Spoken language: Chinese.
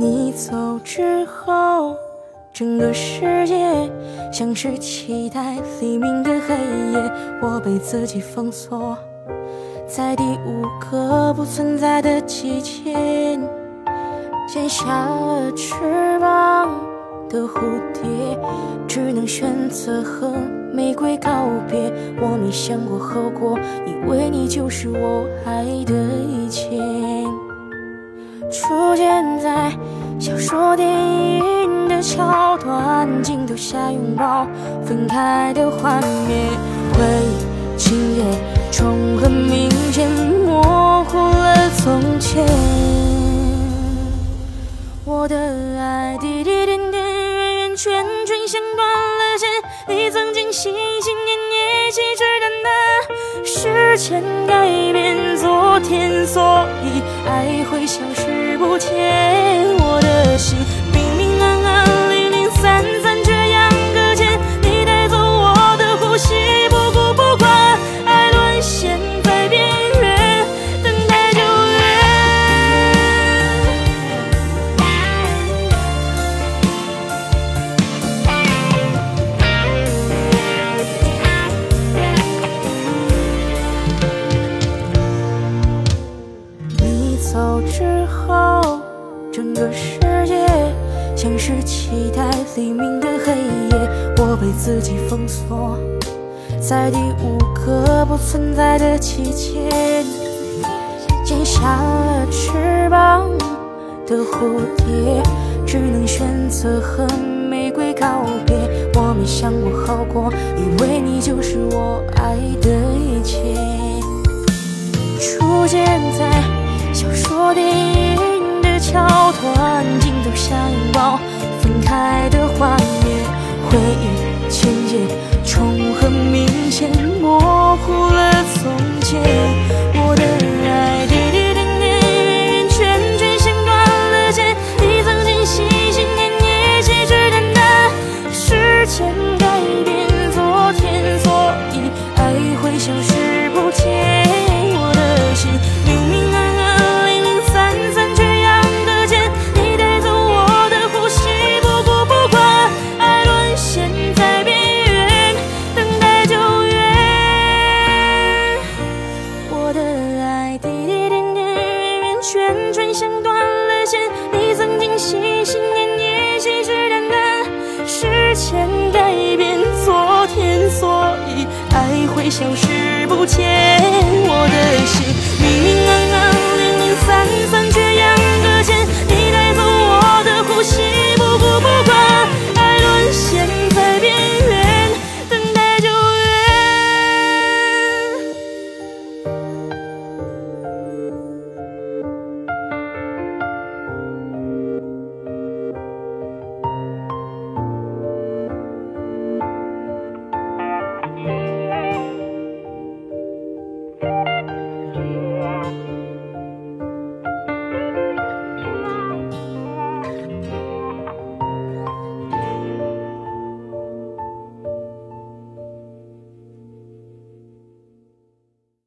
你走之后，整个世界像是期待黎明的黑夜，我被自己封锁在第五个不存在的季节，剪下了翅膀的蝴蝶，只能选择和玫瑰告别。我没想过后果，以为你就是我爱的一切。出现在小说、电影的桥段，镜头下拥抱分开的画面，回忆情节重合明显，模糊了从前。我的爱滴滴点点，圆圆圈圈，像断了线。你曾经心心，前改变昨天，所以爱会消失。不见我的心，走之后，整个世界像是期待黎明的黑夜，我被自己封锁在第五个不存在的季节，剪下了翅膀的蝴蝶，只能选择和玫瑰告别。我没想过后果，以为你就是我爱的一切。出现在拥抱分开的画面，回忆情节重合明显，模糊了从前。我的爱滴滴点点，圆圆圈圈，像断了线。你曾经心心念念，信誓旦旦，时间圈圈，像断了线。你曾经心心念念，信誓旦旦，时间改变昨天，所以爱会消失不见。我的心。